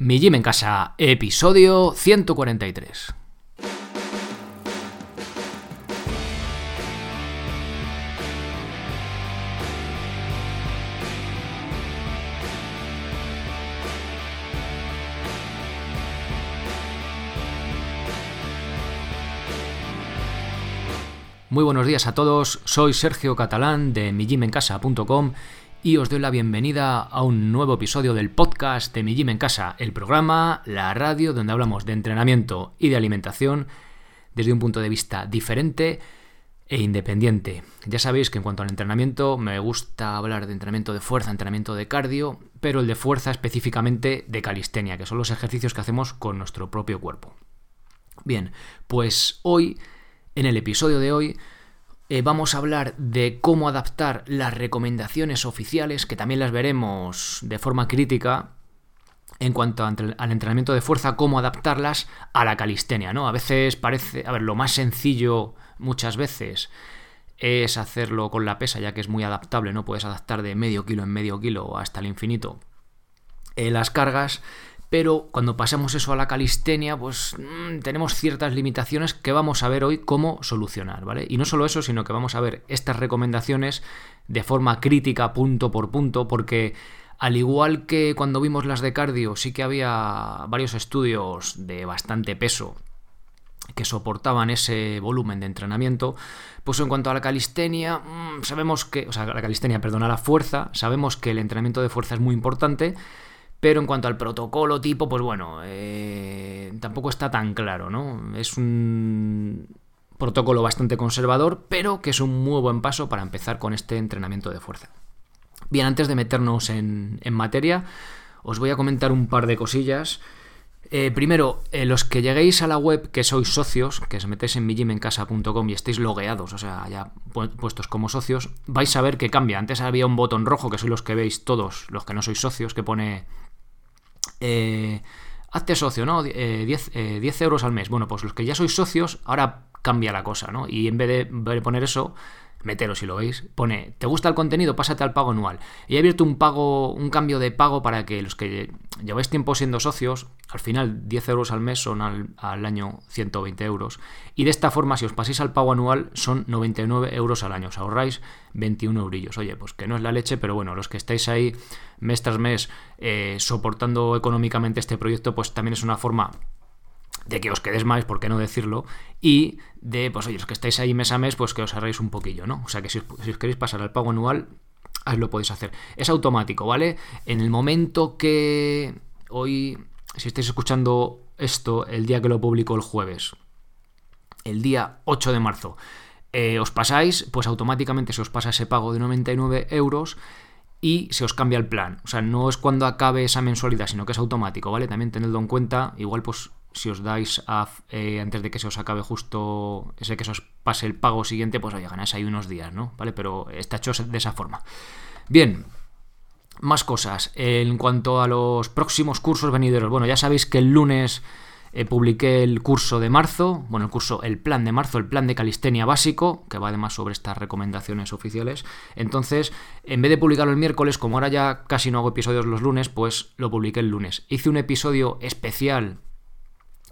Mi Gym en Casa, episodio 143. Muy buenos días a todos, soy Sergio Catalán de mijimencasa.com y os doy la bienvenida a un nuevo episodio del podcast de Mi Gym en Casa, el programa, la radio donde hablamos de entrenamiento y de alimentación desde un punto de vista diferente e independiente. Ya sabéis que en cuanto al entrenamiento me gusta hablar de entrenamiento de fuerza, entrenamiento de cardio, pero el de fuerza específicamente de calistenia, que son los ejercicios que hacemos con nuestro propio cuerpo. Bien, pues hoy en el episodio de hoy eh, vamos a hablar de cómo adaptar las recomendaciones oficiales, que también las veremos de forma crítica en cuanto al entrenamiento de fuerza, cómo adaptarlas a la calistenia, ¿no? A veces parece, a ver, lo más sencillo muchas veces es hacerlo con la pesa, ya que es muy adaptable, ¿no? Puedes adaptar de medio kilo en medio kilo hasta el infinito eh, las cargas, pero cuando pasamos eso a la calistenia, pues mm, tenemos ciertas limitaciones que vamos a ver hoy cómo solucionar, ¿vale? Y no solo eso, sino que vamos a ver estas recomendaciones de forma crítica, punto por punto, porque al igual que cuando vimos las de cardio, sí que había varios estudios de bastante peso que soportaban ese volumen de entrenamiento, pues en cuanto a la calistenia, mm, sabemos que, o sea, la calistenia, perdona, la fuerza, sabemos que el entrenamiento de fuerza es muy importante, pero en cuanto al protocolo tipo, pues bueno, eh, tampoco está tan claro, ¿no? Es un protocolo bastante conservador, pero que es un muy buen paso para empezar con este entrenamiento de fuerza. Bien, antes de meternos en, materia, os voy a comentar un par de cosillas. Eh, primero, eh, los que lleguéis a la web que sois socios, que os metéis en mijimencasa.com y estéis logueados, o sea, ya puestos como socios, vais a ver que cambia. Antes había un botón rojo, que sois los que veis todos los que no sois socios, que pone eh, hazte socio, ¿no? 10, eh, eh, euros al mes. Bueno, pues los que ya sois socios, ahora cambia la cosa, ¿no? Y en vez de poner eso, meteros si lo veis, pone, ¿te gusta el contenido? Pásate al pago anual. Y he abierto un pago, un cambio de pago para que los que lleváis tiempo siendo socios, al final 10 euros al mes son al, año 120 euros. Y de esta forma, si os paséis al pago anual, son 99 euros al año. Os ahorráis 21 eurillos. Oye, pues que no es la leche, pero bueno, los que estáis ahí mes tras mes eh, soportando económicamente este proyecto, pues también es una forma de que os quedéis más, por qué no decirlo, y de, pues oye, los que estáis ahí mes a mes, pues que os ahorréis un poquillo, ¿no? O sea que si os, queréis pasar al pago anual, ahí lo podéis hacer. Es automático, ¿vale? En el momento que hoy, si estáis escuchando esto, el día que lo publico el jueves, el día 8 de marzo, eh, os pasáis, pues automáticamente se os pasa ese pago de 99 euros y se os cambia el plan. O sea, no es cuando acabe esa mensualidad, sino que es automático, ¿vale? También tenedlo en cuenta. Igual, pues, si os dais eh, antes de que se os acabe justo ese que se os pase el pago siguiente, pues oye, ganáis ahí unos días, ¿no? ¿Vale? Pero está hecho de esa forma. Bien, más cosas. En cuanto a los próximos cursos venideros, bueno, ya sabéis que el lunes eh, publiqué el curso de marzo, bueno, el curso, el plan de marzo, el plan de calistenia básico, que va además sobre estas recomendaciones oficiales. Entonces, en vez de publicarlo el miércoles, como ahora ya casi no hago episodios los lunes, pues lo publiqué el lunes. Hice un episodio especial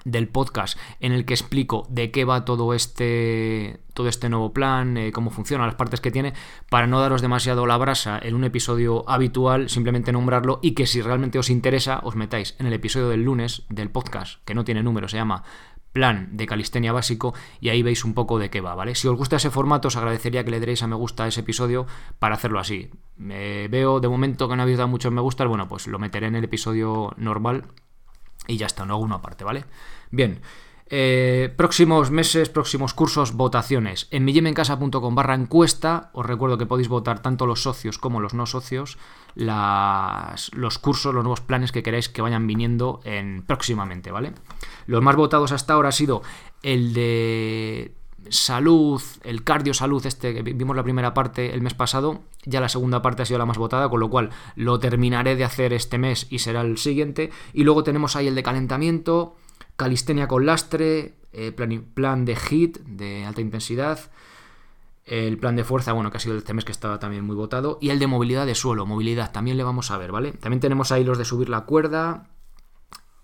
del podcast en el que explico de qué va todo este todo este nuevo plan, eh, cómo funciona, las partes que tiene, para no daros demasiado la brasa en un episodio habitual, simplemente nombrarlo y que si realmente os interesa os metáis en el episodio del lunes del podcast, que no tiene número, se llama plan de calistenia básico y ahí veis un poco de qué va, ¿vale? Si os gusta ese formato os agradecería que le deréis a me gusta a ese episodio para hacerlo así. me veo de momento que no habéis dado muchos me gusta, bueno, pues lo meteré en el episodio normal y ya está, no hago uno aparte, ¿vale? Bien. Eh, próximos meses, próximos cursos, votaciones. En millimencasa.com barra encuesta, os recuerdo que podéis votar tanto los socios como los no socios, los cursos, los nuevos planes que queráis que vayan viniendo en, próximamente, ¿vale? Los más votados hasta ahora ha sido el de salud, el cardio salud, este que vimos la primera parte el mes pasado, ya la segunda parte ha sido la más votada, con lo cual lo terminaré de hacer este mes y será el siguiente. Y luego tenemos ahí el de calentamiento, calistenia con lastre, eh, plan, de HIT, de alta intensidad, el plan de fuerza, bueno, que ha sido este mes que estaba también muy votado, y el de movilidad de suelo, movilidad, también le vamos a ver, ¿vale? También tenemos ahí los de subir la cuerda,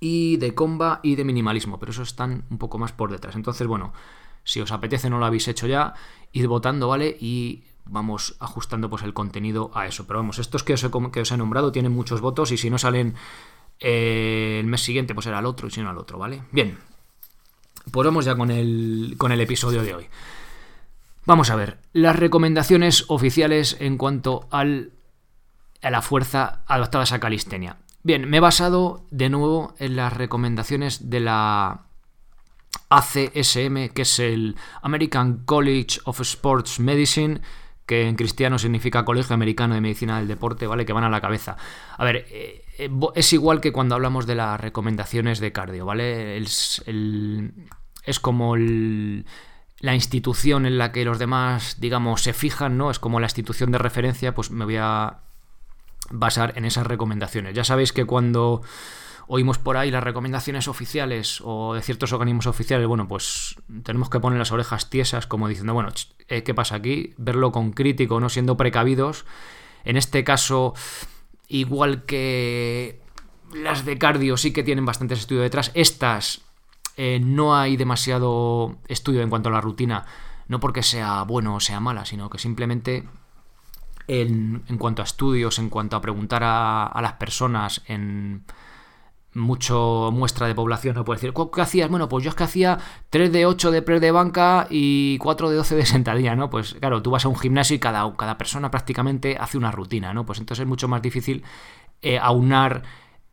y de comba y de minimalismo, pero eso están un poco más por detrás. Entonces, bueno, si os apetece, no lo habéis hecho ya, id votando, ¿vale? Y vamos ajustando pues el contenido a eso. Pero vamos, estos que os he, que os he nombrado tienen muchos votos y si no salen eh, el mes siguiente, pues será el otro y si no al otro, ¿vale? Bien, pues vamos ya con el, con el episodio de hoy. Vamos a ver, las recomendaciones oficiales en cuanto al, a la fuerza adaptada a calistenia. Bien, me he basado de nuevo en las recomendaciones de la ACSM, que es el American College of Sports Medicine, que en cristiano significa Colegio Americano de Medicina del Deporte, ¿vale? Que van a la cabeza. A ver, eh, eh, es igual que cuando hablamos de las recomendaciones de cardio, ¿vale? Es, es como la institución en la que los demás, digamos, se fijan, ¿no? Es como la institución de referencia, pues me voy a basar en esas recomendaciones. Ya sabéis que cuando oímos por ahí las recomendaciones oficiales o de ciertos organismos oficiales, bueno, pues tenemos que poner las orejas tiesas como diciendo, bueno, eh, ¿qué pasa aquí? Verlo con crítico, no siendo precavidos. En este caso, igual que las de cardio sí que tienen bastantes estudios detrás, estas eh, no hay demasiado estudio en cuanto a la rutina, no porque sea bueno o sea mala, sino que simplemente en, cuanto a estudios, en cuanto a preguntar a las personas en mucho muestra de población no puede decir, ¿qué hacías? Bueno, pues yo es que hacía 3 de 8 de press de banca y 4 de 12 de sentadilla, ¿no? Pues claro, tú vas a un gimnasio y cada, cada persona prácticamente hace una rutina, ¿no? Pues entonces es mucho más difícil eh, aunar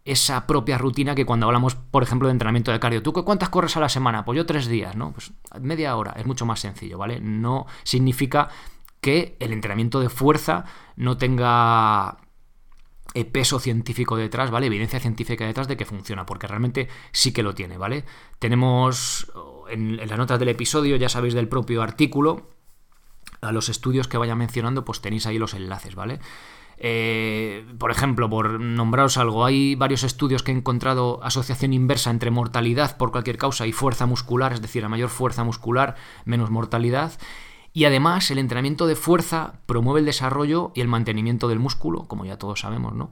esa propia rutina que cuando hablamos, por ejemplo, de entrenamiento de cardio. ¿Tú cuántas corres a la semana? Pues yo tres días, ¿no? Pues media hora, es mucho más sencillo, ¿vale? No significa que el entrenamiento de fuerza no tenga peso científico detrás, ¿vale? Evidencia científica detrás de que funciona, porque realmente sí que lo tiene, ¿vale? Tenemos en, las notas del episodio, ya sabéis del propio artículo, a los estudios que vaya mencionando, pues tenéis ahí los enlaces, ¿vale? Eh, por ejemplo, por nombraros algo, hay varios estudios que he encontrado asociación inversa entre mortalidad por cualquier causa y fuerza muscular, es decir, a mayor fuerza muscular, menos mortalidad. Y además, el entrenamiento de fuerza promueve el desarrollo y el mantenimiento del músculo, como ya todos sabemos, ¿no?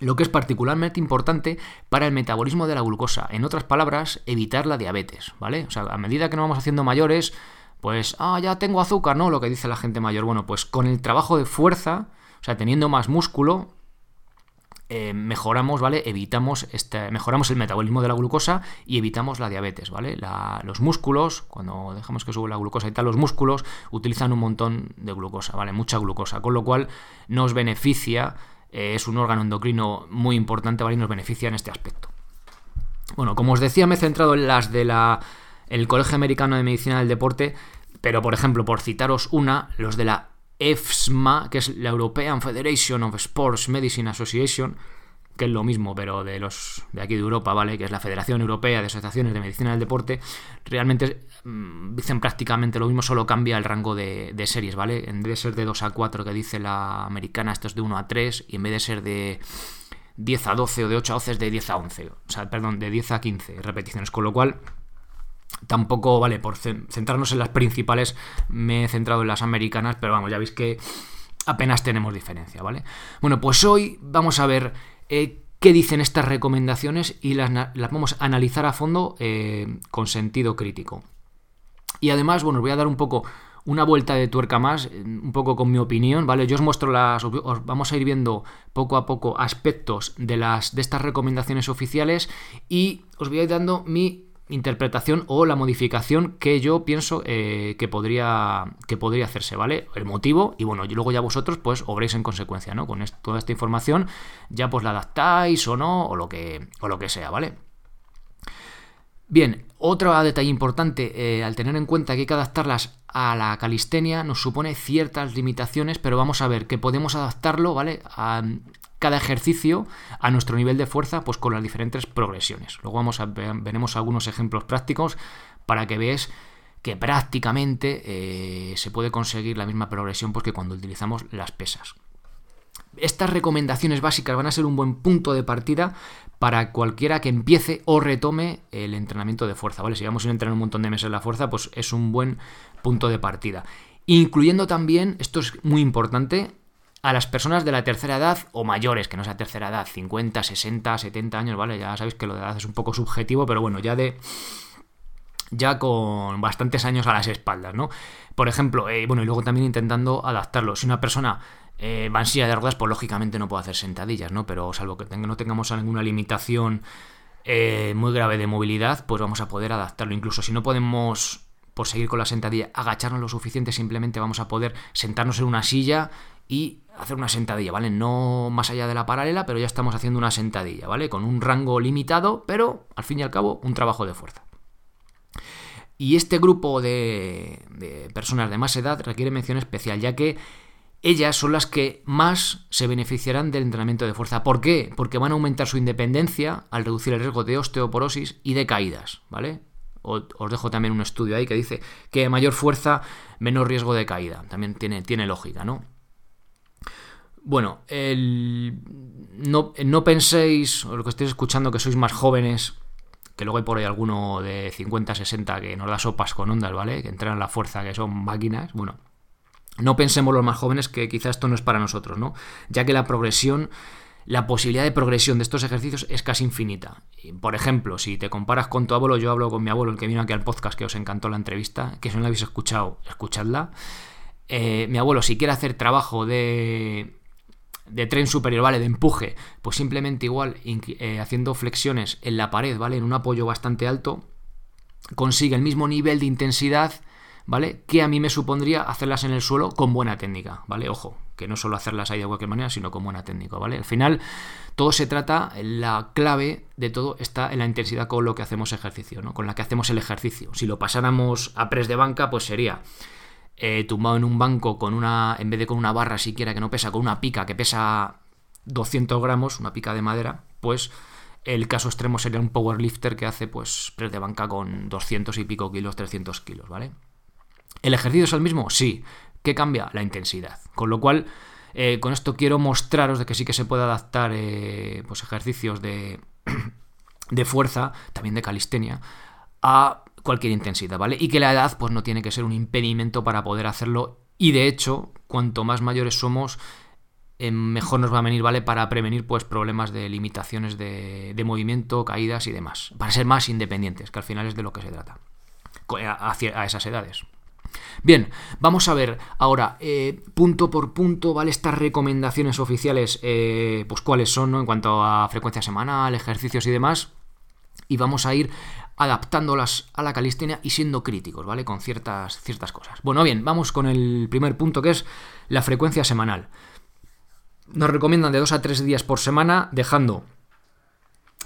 Lo que es particularmente importante para el metabolismo de la glucosa. En otras palabras, evitar la diabetes, ¿vale? O sea, a medida que nos vamos haciendo mayores, pues, ah, ya tengo azúcar, ¿no? Lo que dice la gente mayor. Bueno, pues con el trabajo de fuerza, o sea, teniendo más músculo, eh, mejoramos, ¿vale? Evitamos este, mejoramos el metabolismo de la glucosa y evitamos la diabetes, ¿vale? los músculos, cuando dejamos que sube la glucosa y tal, los músculos utilizan un montón de glucosa, ¿vale? Mucha glucosa, con lo cual nos beneficia, eh, es un órgano endocrino muy importante, ¿vale? Y nos beneficia en este aspecto. Bueno, como os decía, me he centrado en las de la Colegio Americano de Medicina del Deporte, pero por ejemplo, por citaros una, los de la EFSMA, que es la European Federation of Sports Medicine Association, que es lo mismo, pero de los de aquí de Europa, ¿vale? Que es la Federación Europea de Asociaciones de Medicina del Deporte, realmente mm, dicen prácticamente lo mismo, solo cambia el rango de, series, ¿vale? En vez de ser de 2 a 4 que dice la americana, esto es de 1 a 3, y en vez de ser de 10 a 12 o de 8 a 12 es de 10 a 11, o sea, perdón, de 10 a 15 repeticiones, con lo cual Tampoco, vale, por centrarnos en las principales, me he centrado en las americanas, pero vamos, ya veis que apenas tenemos diferencia, ¿vale? Bueno, pues hoy vamos a ver eh, qué dicen estas recomendaciones y las, vamos a analizar a fondo eh, con sentido crítico. Y además, bueno, os voy a dar un poco una vuelta de tuerca más, un poco con mi opinión, ¿vale? Yo os muestro las. Os vamos a ir viendo poco a poco aspectos de, las, de estas recomendaciones oficiales y os voy a ir dando mi interpretación o la modificación que yo pienso eh, que, podría, que podría hacerse, ¿vale? El motivo y bueno, y luego ya vosotros pues obréis en consecuencia, ¿no? Con toda esta información ya pues la adaptáis o no, o lo que, o lo que sea, ¿vale? Bien, otro detalle importante, eh, al tener en cuenta que hay que adaptarlas a la calistenia, nos supone ciertas limitaciones, pero vamos a ver que podemos adaptarlo, ¿vale? Cada ejercicio a nuestro nivel de fuerza, pues con las diferentes progresiones. Luego vamos a veremos algunos ejemplos prácticos para que veáis que prácticamente eh, se puede conseguir la misma progresión pues, que cuando utilizamos las pesas. Estas recomendaciones básicas van a ser un buen punto de partida para cualquiera que empiece o retome el entrenamiento de fuerza, ¿vale? Si vamos a entrenar un montón de meses la fuerza, pues es un buen punto de partida. Incluyendo también, esto es muy importante, a las personas de la tercera edad o mayores, que no sea tercera edad, 50, 60, 70 años, ¿vale? Ya sabéis que lo de edad es un poco subjetivo, pero bueno, ya de ya con bastantes años a las espaldas, ¿no? Por ejemplo, eh, bueno, y luego también intentando adaptarlo. Si una persona eh, va en silla de ruedas, pues lógicamente no puede hacer sentadillas, ¿no? Pero salvo que no tengamos ninguna limitación eh, muy grave de movilidad, pues vamos a poder adaptarlo. Incluso si no podemos, por seguir con la sentadilla, agacharnos lo suficiente, simplemente vamos a poder sentarnos en una silla y hacer una sentadilla, ¿vale? No más allá de la paralela, pero ya estamos haciendo una sentadilla, ¿vale? Con un rango limitado, pero al fin y al cabo un trabajo de fuerza. Y este grupo de, personas de más edad requiere mención especial, ya que ellas son las que más se beneficiarán del entrenamiento de fuerza. ¿Por qué? Porque van a aumentar su independencia al reducir el riesgo de osteoporosis y de caídas, ¿vale? Os dejo también un estudio ahí que dice que mayor fuerza, menor riesgo de caída. También tiene, tiene lógica, ¿no? Bueno, no, no penséis, o lo que estéis escuchando, que sois más jóvenes, que luego hay por ahí alguno de 50, 60 que nos da sopas con ondas, ¿vale? Que entrenan la fuerza, que son máquinas. Bueno, no pensemos los más jóvenes que quizá esto no es para nosotros, ¿no? Ya que la progresión, la posibilidad de progresión de estos ejercicios es casi infinita. Por ejemplo, si te comparas con tu abuelo, yo hablo con mi abuelo, el que vino aquí al podcast, que os encantó la entrevista, que si no la habéis escuchado, escuchadla. Eh, mi abuelo, si quiere hacer trabajo de, de tren superior, ¿vale? De empuje, pues simplemente igual eh, haciendo flexiones en la pared, ¿vale? En un apoyo bastante alto, consigue el mismo nivel de intensidad ¿vale? Que a mí me supondría hacerlas en el suelo con buena técnica, ¿vale? Ojo, que no solo hacerlas ahí de cualquier manera, sino con buena técnica, ¿vale? Al final, todo se trata, la clave de todo está en la intensidad con lo que hacemos ejercicio, ¿no? Con la que hacemos el ejercicio. Si lo pasáramos a press de banca, pues sería eh, tumbado en un banco con una, en vez de con una barra siquiera que no pesa, con una pica que pesa 200 gramos, una pica de madera, pues el caso extremo sería un powerlifter que hace pues press de banca con 200 y pico kilos, 300 kilos, ¿vale? ¿El ejercicio es el mismo? Sí. ¿Qué cambia? La intensidad. Con lo cual, eh, con esto quiero mostraros de que sí que se puede adaptar eh, pues ejercicios de, de fuerza, también de calistenia, a cualquier intensidad, ¿vale? Y que la edad pues no tiene que ser un impedimento para poder hacerlo y de hecho, cuanto más mayores somos, eh, mejor nos va a venir, ¿vale? Para prevenir pues problemas de limitaciones de, movimiento, caídas y demás. Para ser más independientes, que al final es de lo que se trata. a esas edades. Bien, vamos a ver ahora, eh, punto por punto, ¿vale? Estas recomendaciones oficiales, eh, pues cuáles son, ¿no? En cuanto a frecuencia semanal, ejercicios y demás. Y vamos a ir adaptándolas a la calistenia y siendo críticos, ¿vale? Con ciertas, ciertas cosas. Bueno, bien, vamos con el primer punto que es la frecuencia semanal. Nos recomiendan de 2 a 3 días por semana, dejando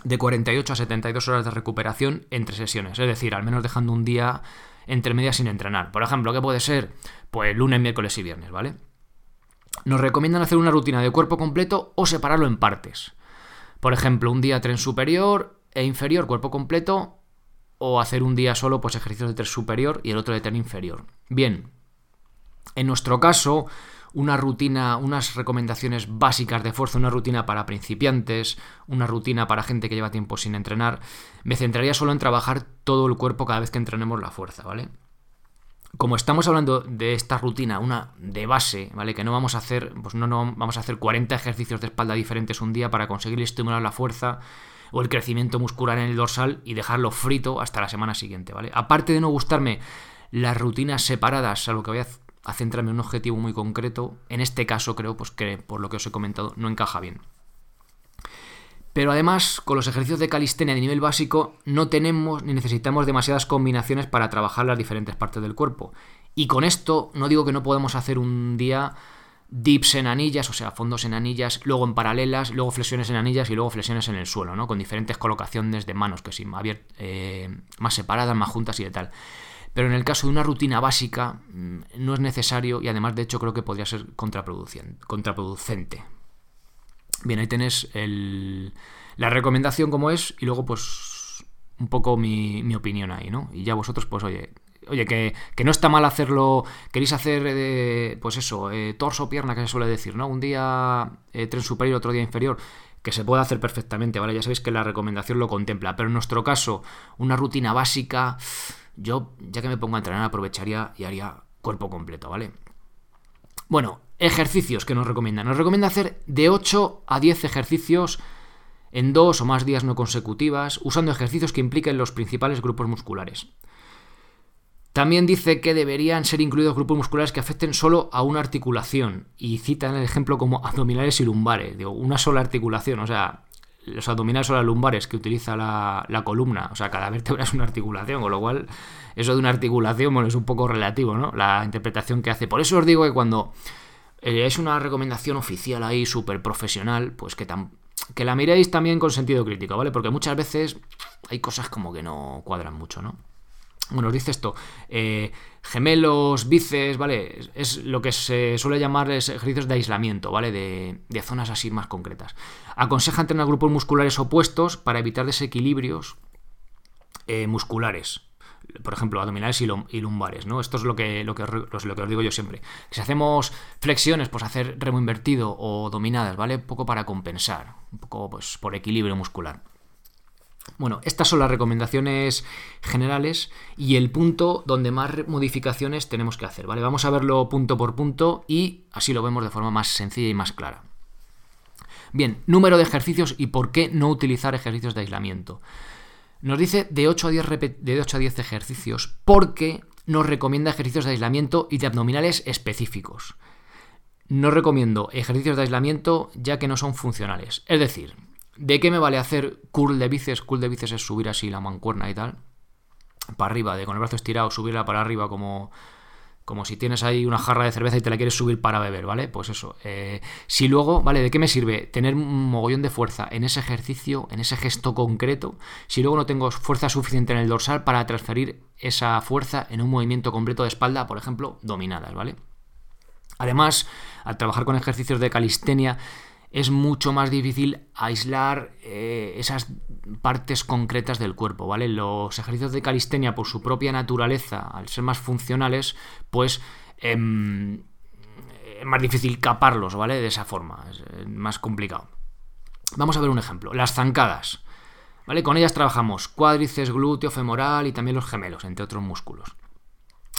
de 48 a 72 horas de recuperación entre sesiones. Es decir, al menos dejando un día entre medias sin entrenar. Por ejemplo, ¿qué puede ser? Pues lunes, miércoles y viernes, ¿vale? Nos recomiendan hacer una rutina de cuerpo completo o separarlo en partes. Por ejemplo, un día tren superior e inferior, cuerpo completo, o hacer un día solo pues ejercicios de tren superior y el otro de tren inferior. Bien, en nuestro caso, una rutina, unas recomendaciones básicas de fuerza, una rutina para principiantes, una rutina para gente que lleva tiempo sin entrenar, me centraría solo en trabajar todo el cuerpo cada vez que entrenemos la fuerza, ¿vale? Como estamos hablando de esta rutina, una de base, ¿vale? Que no vamos a hacer, pues no, no vamos a hacer 40 ejercicios de espalda diferentes un día para conseguir estimular la fuerza o el crecimiento muscular en el dorsal y dejarlo frito hasta la semana siguiente, ¿vale? Aparte de no gustarme las rutinas separadas, a lo que voy a centrarme en un objetivo muy concreto, en este caso creo pues, que, por lo que os he comentado, no encaja bien. Pero además, con los ejercicios de calistenia de nivel básico, no tenemos ni necesitamos demasiadas combinaciones para trabajar las diferentes partes del cuerpo. Y con esto no digo que no podemos hacer un día dips en anillas, o sea, fondos en anillas, luego en paralelas, luego flexiones en anillas y luego flexiones en el suelo, ¿no? Con diferentes colocaciones de manos, que sí, eh, más separadas, más juntas y de tal. Pero en el caso de una rutina básica mm, no es necesario y además de hecho creo que podría ser contraproducente. Bien, ahí tenés la recomendación como es y luego pues un poco mi, opinión ahí, ¿no? Y ya vosotros pues oye, oye, que, no está mal hacerlo, queréis hacer, eh, pues eso, eh, torso, pierna, que se suele decir, ¿no? Un día eh, tren superior, otro día inferior, que se puede hacer perfectamente, ¿vale? Ya sabéis que la recomendación lo contempla, pero en nuestro caso, una rutina básica yo, ya que me pongo a entrenar, aprovecharía y haría cuerpo completo, ¿vale? Bueno, Ejercicios que nos recomienda. Nos recomienda hacer de 8 a 10 ejercicios en dos o más días no consecutivas, usando ejercicios que impliquen los principales grupos musculares. También dice que deberían ser incluidos grupos musculares que afecten solo a una articulación y citan el ejemplo como abdominales y lumbares. Digo, una sola articulación, o sea, los abdominales o las lumbares que utiliza la, columna, o sea, cada vértebra es una articulación, con lo cual eso de una articulación bueno, es un poco relativo, ¿no? La interpretación que hace. Por eso os digo que cuando eh, es una recomendación oficial ahí, súper profesional, pues que, que la miréis también con sentido crítico, ¿vale? Porque muchas veces hay cosas como que no cuadran mucho, ¿no? Bueno, os dice esto, eh, gemelos, bíceps, ¿vale? Es lo que se suele llamar ejercicios de aislamiento, ¿vale? De, zonas así más concretas. Aconseja entrenar grupos musculares opuestos para evitar desequilibrios eh, musculares. Por ejemplo, abdominales y, lumbares, ¿no? Esto es lo que, lo, que, lo que os digo yo siempre. Si hacemos flexiones, pues hacer remo invertido o dominadas, ¿vale? Un poco para compensar, un poco pues por equilibrio muscular. Bueno, estas son las recomendaciones generales y el punto donde más modificaciones tenemos que hacer, ¿vale? Vamos a verlo punto por punto y así lo vemos de forma más sencilla y más clara. Bien, número de ejercicios y por qué no utilizar ejercicios de aislamiento. Nos dice de 8 a 10, de 8 a 10 ejercicios porque nos recomienda ejercicios de aislamiento y de abdominales específicos. No recomiendo ejercicios de aislamiento ya que no son funcionales. Es decir, ¿De qué me vale hacer curl de bíceps? Curl de bíceps es subir así la mancuerna y tal. Para arriba, de con el brazo estirado, subirla para arriba como, como si tienes ahí una jarra de cerveza y te la quieres subir para beber, ¿vale? Pues eso. Eh, si luego, ¿vale? ¿De qué me sirve tener un mogollón de fuerza en ese ejercicio, en ese gesto concreto, si luego no tengo fuerza suficiente en el dorsal para transferir esa fuerza en un movimiento completo de espalda, por ejemplo, dominadas, ¿vale? Además, al trabajar con ejercicios de calistenia, es mucho más difícil aislar eh, esas partes concretas del cuerpo, ¿vale? Los ejercicios de calistenia, por su propia naturaleza, al ser más funcionales, pues em, es más difícil caparlos, ¿vale? De esa forma, es más complicado. Vamos a ver un ejemplo. Las zancadas, ¿vale? Con ellas trabajamos cuádriceps, glúteo, femoral y también los gemelos, entre otros músculos.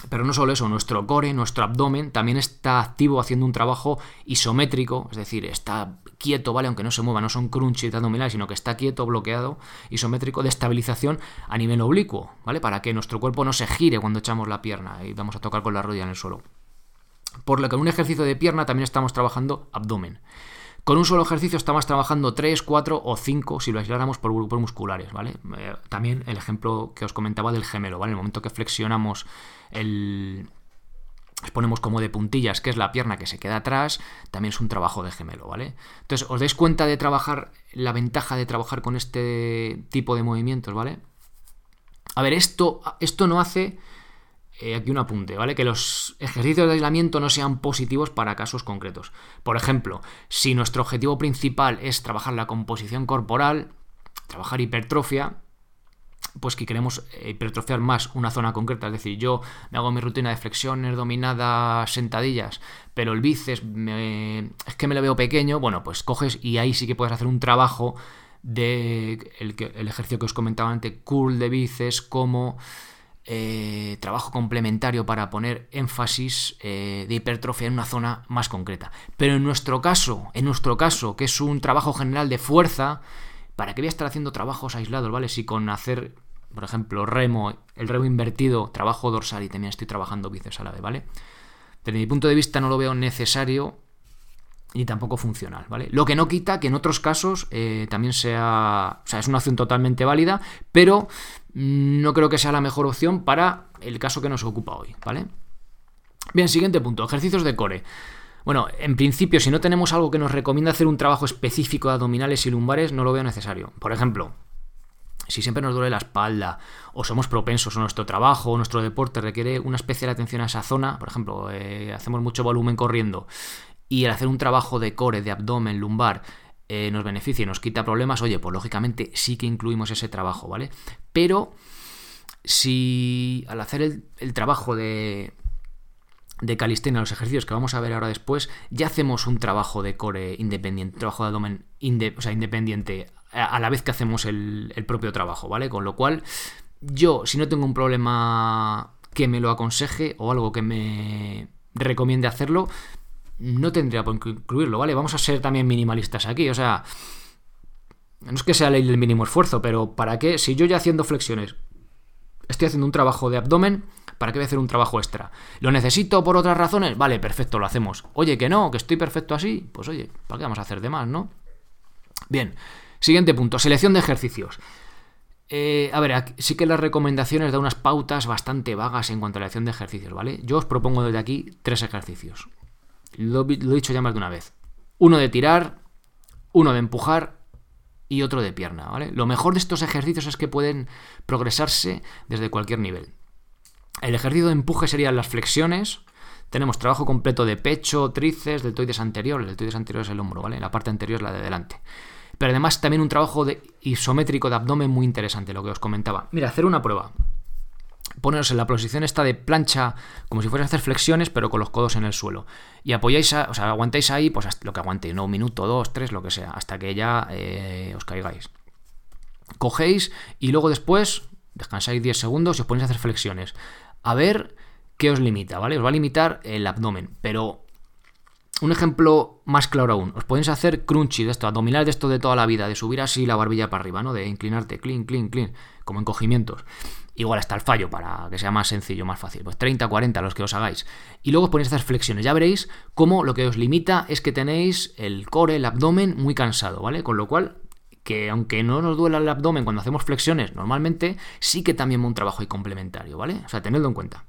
Pero no solo eso, nuestro core, nuestro abdomen también está activo haciendo un trabajo isométrico, es decir, está quieto, ¿vale? Aunque no se mueva, no son crunches abdominales, sino que está quieto, bloqueado, isométrico de estabilización a nivel oblicuo, ¿vale? Para que nuestro cuerpo no se gire cuando echamos la pierna y vamos a tocar con la rodilla en el suelo. Por lo que en un ejercicio de pierna también estamos trabajando abdomen. Con un solo ejercicio estamos trabajando 3, 4 o 5 si lo aisláramos por grupos musculares, ¿vale? Eh, también el ejemplo que os comentaba del gemelo, ¿vale? En el momento que flexionamos el... Ponemos como de puntillas, que es la pierna que se queda atrás, también es un trabajo de gemelo, ¿vale? Entonces, ¿os dais cuenta de trabajar, la ventaja de trabajar con este tipo de movimientos, ¿vale? A ver, esto, esto no hace eh, aquí un apunte, ¿vale? Que los ejercicios de aislamiento no sean positivos para casos concretos. Por ejemplo, si nuestro objetivo principal es trabajar la composición corporal, trabajar hipertrofia, pues que queremos eh, hipertrofiar más una zona concreta, es decir, yo me hago mi rutina de flexiones, dominadas, sentadillas, pero el bíceps es que me lo veo pequeño, bueno, pues coges y ahí sí que puedes hacer un trabajo de el, el ejercicio que os comentaba antes, curl de bíceps, como eh, trabajo complementario para poner énfasis eh, de hipertrofia en una zona más concreta. Pero en nuestro caso, en nuestro caso, que es un trabajo general de fuerza, ¿para qué voy a estar haciendo trabajos aislados, ¿vale? Si con hacer, por ejemplo, remo, el remo invertido, trabajo dorsal y también estoy trabajando bíceps a la vez, ¿vale? Desde mi punto de vista no lo veo necesario y tampoco funcional, ¿vale? Lo que no quita que en otros casos eh, también sea, o sea, es una opción totalmente válida, pero no creo que sea la mejor opción para el caso que nos ocupa hoy, ¿vale? Bien, siguiente punto, ejercicios de core. Bueno, en principio, si no tenemos algo que nos recomienda hacer un trabajo específico de abdominales y lumbares, no lo veo necesario. Por ejemplo, si siempre nos duele la espalda, o somos propensos, o nuestro trabajo, o nuestro deporte requiere una especial atención a esa zona, por ejemplo, eh, hacemos mucho volumen corriendo, y el hacer un trabajo de core, de abdomen, lumbar, eh, nos beneficia y nos quita problemas, oye, pues lógicamente sí que incluimos ese trabajo, ¿vale? Pero si al hacer el, trabajo de, de calistenia, los ejercicios que vamos a ver ahora después, ya hacemos un trabajo de core independiente, trabajo de abdomen o sea, independiente a, la vez que hacemos el, el propio trabajo, ¿vale? Con lo cual, yo, si no tengo un problema que me lo aconseje o algo que me recomiende hacerlo, no tendría por incluirlo, ¿vale? Vamos a ser también minimalistas aquí, o sea, no es que sea ley del mínimo esfuerzo, pero ¿para qué? Si yo ya haciendo flexiones estoy haciendo un trabajo de abdomen, ¿para qué voy a hacer un trabajo extra? ¿Lo necesito por otras razones? Vale, perfecto, lo hacemos. Oye, que no, que estoy perfecto así, pues oye, ¿para qué vamos a hacer de más, no? Bien, siguiente punto, selección de ejercicios. Eh, a ver, sí que las recomendaciones dan unas pautas bastante vagas en cuanto a la elección de ejercicios, ¿vale? Yo os propongo desde aquí tres ejercicios. Lo, he dicho ya más de una vez. Uno de tirar, uno de empujar y otro de pierna, ¿vale? Lo mejor de estos ejercicios es que pueden progresarse desde cualquier nivel. El ejercicio de empuje serían las flexiones. Tenemos trabajo completo de pecho, tríceps, deltoides anterior. El deltoides anterior es el hombro, ¿vale? La parte anterior es la de delante. Pero además también un trabajo de isométrico de abdomen muy interesante, lo que os comentaba. Mira, hacer una prueba poneros en la posición esta de plancha, como si fuese a hacer flexiones, pero con los codos en el suelo. Y apoyáis, o sea, aguantáis ahí, pues lo que aguantéis, no un minuto, dos, tres, lo que sea, hasta que ya eh, os caigáis. Cogéis y luego después descansáis 10 segundos y os ponéis a hacer flexiones. A ver qué os limita, ¿vale? Os va a limitar el abdomen, pero un ejemplo más claro aún, os podéis hacer crunchy de esto, abdominal de esto de toda la vida, de subir así la barbilla para arriba, ¿no? De inclinarte, clean, clean, clean, como encogimientos. Igual hasta el fallo para que sea más sencillo, más fácil. Pues 30, 40 los que os hagáis. Y luego os ponéis hacer flexiones. Ya veréis cómo lo que os limita es que tenéis el core, el abdomen muy cansado, ¿vale? Con lo cual, que aunque no nos duela el abdomen cuando hacemos flexiones normalmente, sí que también va un trabajo ahí complementario, ¿vale? O sea, tenedlo en cuenta.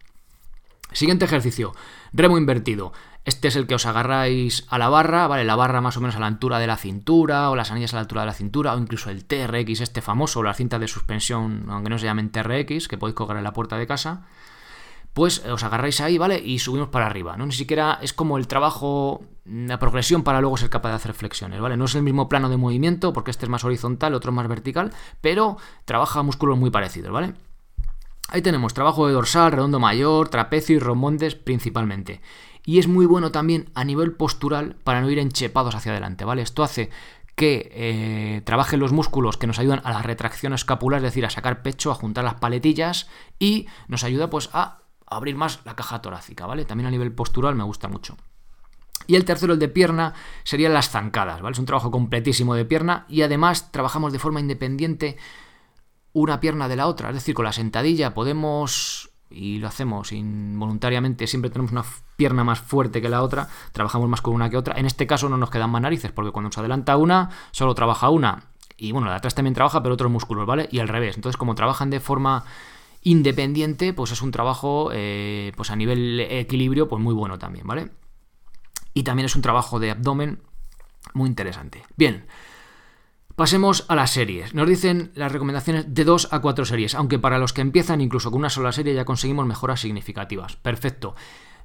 Siguiente ejercicio, remo invertido. Este es el que os agarráis a la barra, ¿vale? La barra más o menos a la altura de la cintura, o las anillas a la altura de la cintura, o incluso el TRX, este famoso, la cinta de suspensión, aunque no se llamen TRX, que podéis colgar en la puerta de casa. Pues os agarráis ahí, ¿vale? Y subimos para arriba, ¿no? Ni siquiera es como el trabajo, la progresión para luego ser capaz de hacer flexiones, ¿vale? No es el mismo plano de movimiento, porque este es más horizontal, otro más vertical, pero trabaja músculos muy parecidos, ¿vale? Ahí tenemos trabajo de dorsal, redondo mayor, trapecio y romondes principalmente. Y es muy bueno también a nivel postural para no ir enchepados hacia adelante, ¿vale? Esto hace que eh, trabajen los músculos que nos ayudan a la retracción escapular, es decir, a sacar pecho, a juntar las paletillas y nos ayuda pues a abrir más la caja torácica, ¿vale? También a nivel postural me gusta mucho. Y el tercero, el de pierna, serían las zancadas, ¿vale? Es un trabajo completísimo de pierna y además trabajamos de forma independiente una pierna de la otra. Es decir, con la sentadilla podemos, y lo hacemos involuntariamente, siempre tenemos una pierna más fuerte que la otra, trabajamos más con una que otra. En este caso no nos quedan más narices, porque cuando se adelanta una, solo trabaja una. Y bueno, la de atrás también trabaja, pero otros músculos, ¿vale? Y al revés. Entonces, como trabajan de forma independiente, pues es un trabajo, eh, pues a nivel equilibrio, pues muy bueno también, ¿vale? Y también es un trabajo de abdomen muy interesante. Bien. Pasemos a las series. Nos dicen las recomendaciones de 2 a 4 series, aunque para los que empiezan incluso con una sola serie ya conseguimos mejoras significativas. Perfecto.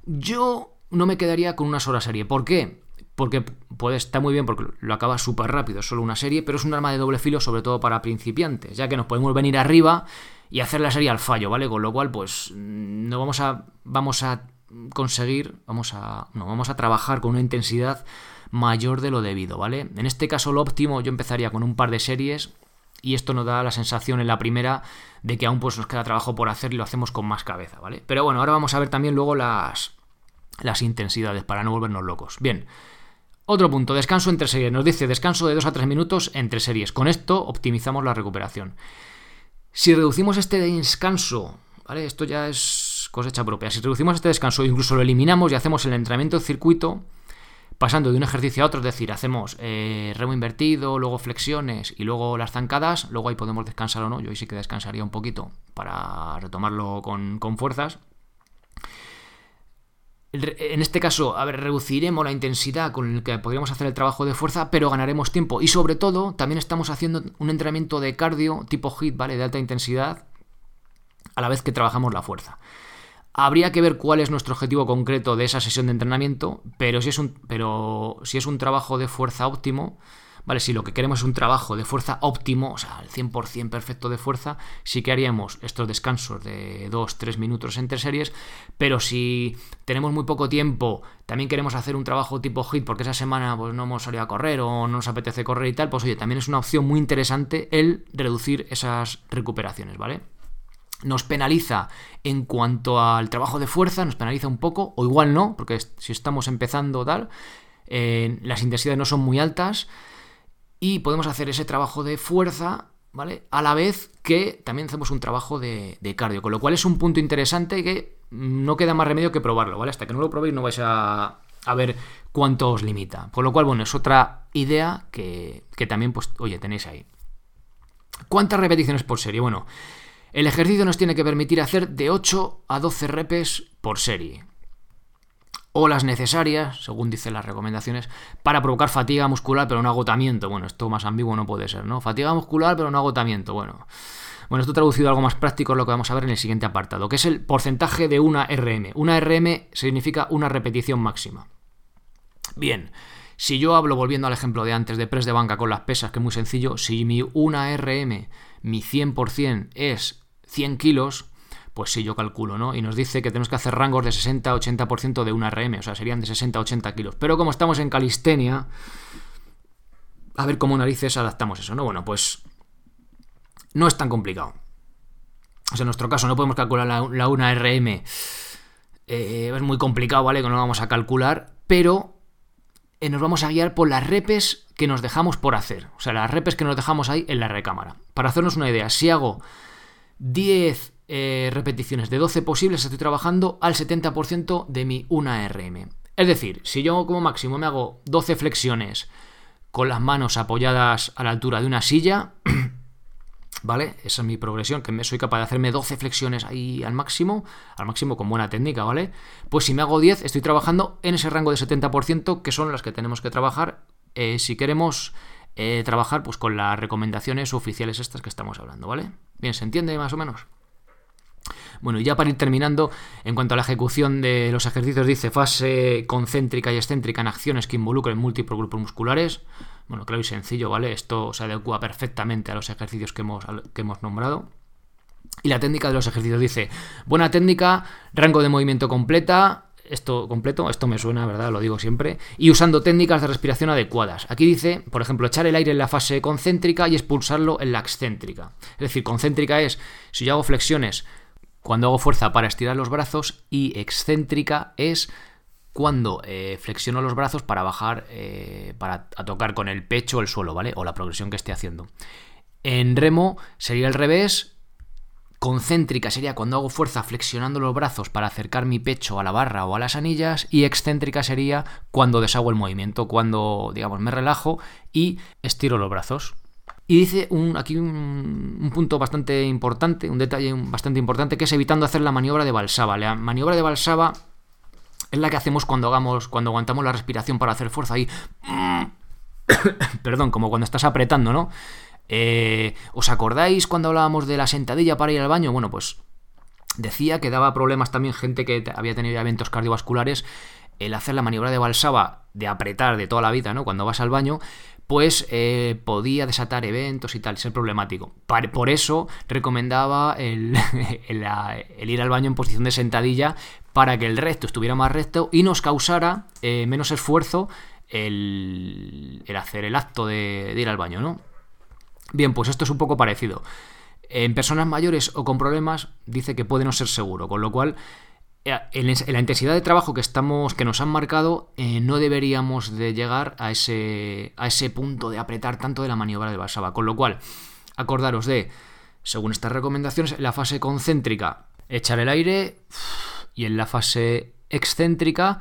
Yo no me quedaría con una sola serie. ¿Por qué? Porque puede estar muy bien porque lo acaba súper rápido, solo una serie, pero es un arma de doble filo sobre todo para principiantes, ya que nos podemos venir arriba y hacer la serie al fallo, ¿vale? Con lo cual, pues no vamos a vamos a conseguir, vamos a no vamos a trabajar con una intensidad mayor de lo debido, ¿vale? En este caso lo óptimo yo empezaría con un par de series y esto nos da la sensación en la primera de que aún pues nos queda trabajo por hacer y lo hacemos con más cabeza, ¿vale? Pero bueno, ahora vamos a ver también luego las, las intensidades para no volvernos locos. Bien. Otro punto, descanso entre series. Nos dice descanso de 2 a 3 minutos entre series. Con esto optimizamos la recuperación. Si reducimos este descanso, ¿vale? Esto ya es cosecha propia. Si reducimos este descanso incluso lo eliminamos y hacemos el entrenamiento de circuito, pasando de un ejercicio a otro, es decir, hacemos eh, remo invertido, luego flexiones y luego las zancadas, luego ahí podemos descansar o no, yo ahí sí que descansaría un poquito para retomarlo con, fuerzas. En este caso, a ver, reduciremos la intensidad con la que podríamos hacer el trabajo de fuerza, pero ganaremos tiempo. Y sobre todo, también estamos haciendo un entrenamiento de cardio tipo HIT, ¿vale? De alta intensidad, a la vez que trabajamos la fuerza. Habría que ver cuál es nuestro objetivo concreto de esa sesión de entrenamiento, pero si es un, pero si es un trabajo de fuerza óptimo, ¿vale? Si lo que queremos es un trabajo de fuerza óptimo, o sea, el 100% perfecto de fuerza, sí que haríamos estos descansos de 2-3 minutos entre series, pero si tenemos muy poco tiempo, también queremos hacer un trabajo tipo HIT porque esa semana pues, no hemos salido a correr o no nos apetece correr y tal, pues oye, también es una opción muy interesante el reducir esas recuperaciones, ¿vale? nos penaliza en cuanto al trabajo de fuerza, nos penaliza un poco, o igual no, porque si estamos empezando tal, eh, las intensidades no son muy altas y podemos hacer ese trabajo de fuerza, ¿vale? A la vez que también hacemos un trabajo de, cardio, con lo cual es un punto interesante que no queda más remedio que probarlo, ¿vale? Hasta que no lo probéis no vais a, ver cuánto os limita. Con lo cual, bueno, es otra idea que, que también, pues, oye, tenéis ahí. ¿Cuántas repeticiones por serie? Bueno, el ejercicio nos tiene que permitir hacer de 8 a 12 repes por serie. O las necesarias, según dicen las recomendaciones, para provocar fatiga muscular pero no agotamiento. Bueno, esto más ambiguo no puede ser, ¿no? Fatiga muscular pero no agotamiento. Bueno, bueno, esto traducido a algo más práctico es lo que vamos a ver en el siguiente apartado, que es el porcentaje de una RM. Una RM significa una repetición máxima. Bien, si yo hablo, volviendo al ejemplo de antes, de press de banca con las pesas, que es muy sencillo, si mi una RM, mi 100% es 100 kilos, pues sí, yo calculo, ¿no? Y nos dice que tenemos que hacer rangos de 60-80% de una RM, o sea, serían de 60-80 kilos. Pero como estamos en calistenia, a ver cómo narices adaptamos eso, ¿no? Bueno, pues no es tan complicado. O sea, en nuestro caso no podemos calcular la, una RM. Eh, es muy complicado, ¿vale? Que no lo vamos a calcular, pero eh, nos vamos a guiar por las repes que nos dejamos por hacer. O sea, las repes que nos dejamos ahí en la recámara. Para hacernos una idea, si hago 10 eh, repeticiones de 12 posibles, estoy trabajando al 70% de mi 1RM. Es decir, si yo como máximo me hago 12 flexiones con las manos apoyadas a la altura de una silla, ¿vale? Esa es mi progresión, que soy capaz de hacerme 12 flexiones ahí al máximo, al máximo con buena técnica, ¿vale? Pues si me hago 10, estoy trabajando en ese rango de 70%, que son las que tenemos que trabajar eh, si queremos eh, trabajar pues, con las recomendaciones oficiales estas que estamos hablando, ¿vale? Bien, ¿se entiende más o menos? Bueno, y ya para ir terminando, en cuanto a la ejecución de los ejercicios, dice fase concéntrica y excéntrica en acciones que involucren múltiples grupos musculares. Bueno, claro y sencillo, ¿vale? Esto se adecua perfectamente a los ejercicios que hemos, que hemos nombrado. Y la técnica de los ejercicios dice, buena técnica, rango de movimiento completa, esto completo, esto me suena, ¿verdad? Lo digo siempre. Y usando técnicas de respiración adecuadas. Aquí dice, por ejemplo, echar el aire en la fase concéntrica y expulsarlo en la excéntrica. Es decir, concéntrica es, si yo hago flexiones cuando hago fuerza para estirar los brazos y excéntrica es cuando eh, flexiono los brazos para bajar, eh, para tocar con el pecho el suelo, ¿vale? O la progresión que esté haciendo. En remo sería el revés, Concéntrica sería cuando hago fuerza flexionando los brazos para acercar mi pecho a la barra o a las anillas y excéntrica sería cuando deshago el movimiento, cuando digamos me relajo y estiro los brazos. Y dice un, aquí un, punto bastante importante, un detalle bastante importante, que es evitando hacer la maniobra de Balsaba. La maniobra de Balsaba es la que hacemos cuando hagamos, cuando aguantamos la respiración para hacer fuerza ahí. Perdón, como cuando estás apretando, ¿no? Eh, ¿Os acordáis cuando hablábamos de la sentadilla para ir al baño? Bueno, pues decía que daba problemas también gente que había tenido eventos cardiovasculares el hacer la maniobra de Balsaba, de apretar de toda la vida, ¿no? Cuando vas al baño, pues eh, podía desatar eventos y tal, ser problemático. Por eso recomendaba el, ir al baño en posición de sentadilla para que el recto estuviera más recto y nos causara eh, menos esfuerzo el, hacer el acto de, ir al baño, ¿no? Bien, pues esto es un poco parecido. En personas mayores o con problemas dice que puede no ser seguro, con lo cual en la intensidad de trabajo que estamos que nos han marcado eh, no deberíamos de llegar a ese a ese punto de apretar tanto de la maniobra de Basaba, con lo cual acordaros de según estas recomendaciones en la fase concéntrica echar el aire y en la fase excéntrica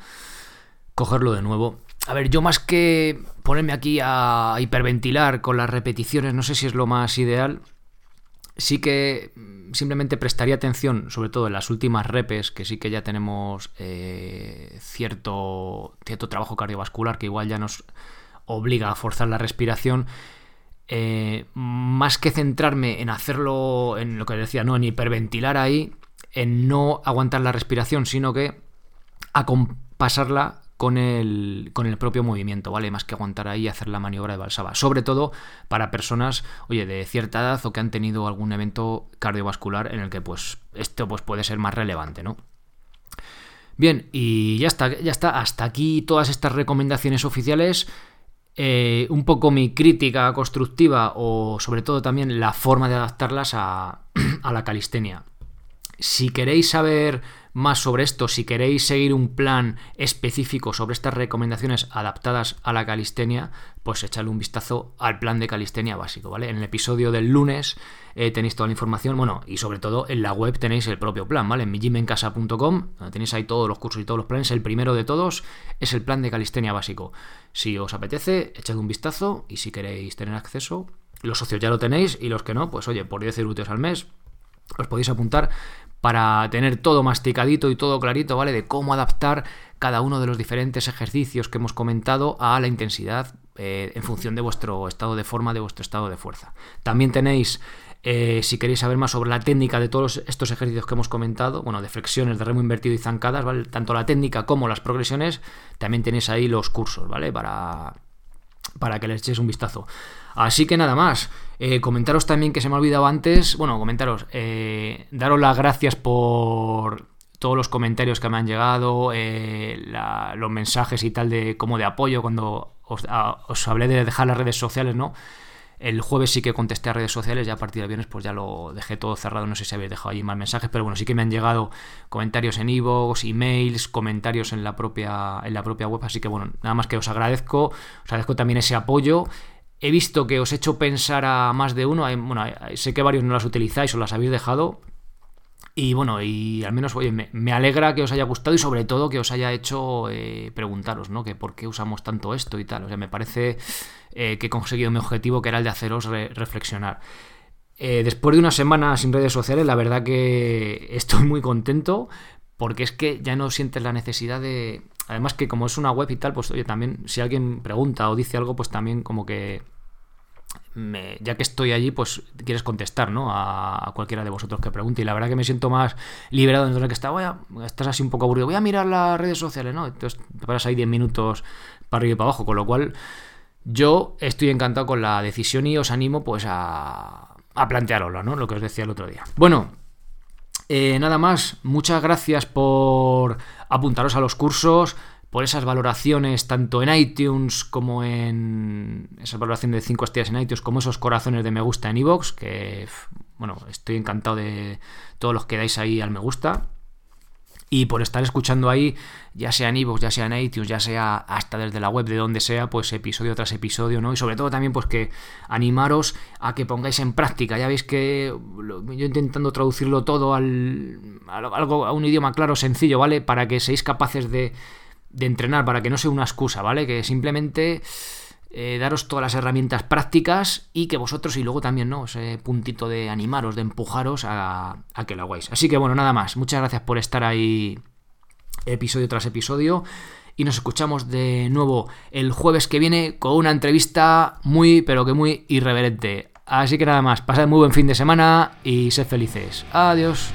cogerlo de nuevo a ver, yo más que ponerme aquí a hiperventilar con las repeticiones, no sé si es lo más ideal. Sí que simplemente prestaría atención, sobre todo en las últimas repes, que sí que ya tenemos eh, cierto, cierto trabajo cardiovascular que igual ya nos obliga a forzar la respiración. Eh, más que centrarme en hacerlo, en lo que decía, no en hiperventilar ahí, en no aguantar la respiración, sino que acompasarla con el, con el propio movimiento, ¿vale? Más que aguantar ahí y hacer la maniobra de Balsaba. Sobre todo para personas, oye, de cierta edad o que han tenido algún evento cardiovascular en el que, pues, esto pues, puede ser más relevante, ¿no? Bien, y ya está, ya está. Hasta aquí todas estas recomendaciones oficiales. Eh, un poco mi crítica constructiva o sobre todo también la forma de adaptarlas a, a la calistenia. Si queréis saber más sobre esto, si queréis seguir un plan específico sobre estas recomendaciones adaptadas a la calistenia, pues echadle un vistazo al plan de calistenia básico, ¿vale? En el episodio del lunes eh, tenéis toda la información, bueno, y sobre todo en la web tenéis el propio plan, ¿vale? En mijimencasa.com tenéis ahí todos los cursos y todos los planes. El primero de todos es el plan de calistenia básico. Si os apetece, echad un vistazo y si queréis tener acceso, los socios ya lo tenéis y los que no, pues oye, por 10 euros al mes os podéis apuntar para tener todo masticadito y todo clarito, ¿vale? De cómo adaptar cada uno de los diferentes ejercicios que hemos comentado a la intensidad eh, en función de vuestro estado de forma, de vuestro estado de fuerza. También tenéis, eh, si queréis saber más sobre la técnica de todos estos ejercicios que hemos comentado, bueno, de flexiones, de remo invertido y zancadas, ¿vale? Tanto la técnica como las progresiones, también tenéis ahí los cursos, ¿vale? Para, para que les echéis un vistazo. Así que nada más. Eh, comentaros también que se me ha olvidado antes. Bueno, comentaros. Eh, daros las gracias por todos los comentarios que me han llegado, eh, los mensajes y tal de como de apoyo cuando os, hablé de dejar las redes sociales, ¿no? El jueves sí que contesté a redes sociales, ya a partir del viernes pues ya lo dejé todo cerrado, no sé si habéis dejado allí más mensajes, pero bueno, sí que me han llegado comentarios en iVoox, emails, comentarios en la propia en la propia web, así que bueno, nada más que os agradezco, os agradezco también ese apoyo He visto que os he hecho pensar a más de uno. bueno, sé que varios no las utilizáis o las habéis dejado. Y bueno, y al menos, oye, me, alegra que os haya gustado y sobre todo que os haya hecho eh, preguntaros, ¿no? Que por qué usamos tanto esto y tal. O sea, me parece eh, que he conseguido mi objetivo, que era el de haceros reflexionar. Eh, después de una semana sin redes sociales, la verdad que estoy muy contento porque es que ya no sientes la necesidad de, Además que como es una web y tal, pues oye, también si alguien pregunta o dice algo, pues también como que ya que estoy allí, pues quieres contestar, ¿no? A, cualquiera de vosotros que pregunte. Y la verdad que me siento más liberado en el que está, voy a, estás así un poco aburrido, voy a mirar las redes sociales, ¿no? Entonces te paras ahí 10 minutos para arriba y para abajo, con lo cual yo estoy encantado con la decisión y os animo pues a, a plantearoslo, ¿no? Lo que os decía el otro día. Bueno, eh, nada más, muchas gracias por apuntaros a los cursos, por esas valoraciones tanto en iTunes como en esa valoración de 5 estrellas en iTunes, como esos corazones de me gusta en iVoox, que bueno, estoy encantado de todos los que dais ahí al me gusta y por estar escuchando ahí, ya sea en iVoox, ya sea en iTunes, ya sea hasta desde la web de donde sea, pues episodio tras episodio, ¿no? Y sobre todo también pues que animaros a que pongáis en práctica. Ya veis que yo intentando traducirlo todo al, a, algo, a un idioma claro, sencillo, ¿vale? Para que seáis capaces de, de entrenar, para que no sea una excusa, ¿vale? Que simplemente eh, daros todas las herramientas prácticas y que vosotros y luego también, ¿no? Ese puntito de animaros, de empujaros a, a que lo hagáis. Así que bueno, nada más. Muchas gracias por estar ahí episodio tras episodio. Y nos escuchamos de nuevo el jueves que viene con una entrevista muy, pero que muy irreverente. Así que nada más, pasad muy buen fin de semana y sed felices. Adiós.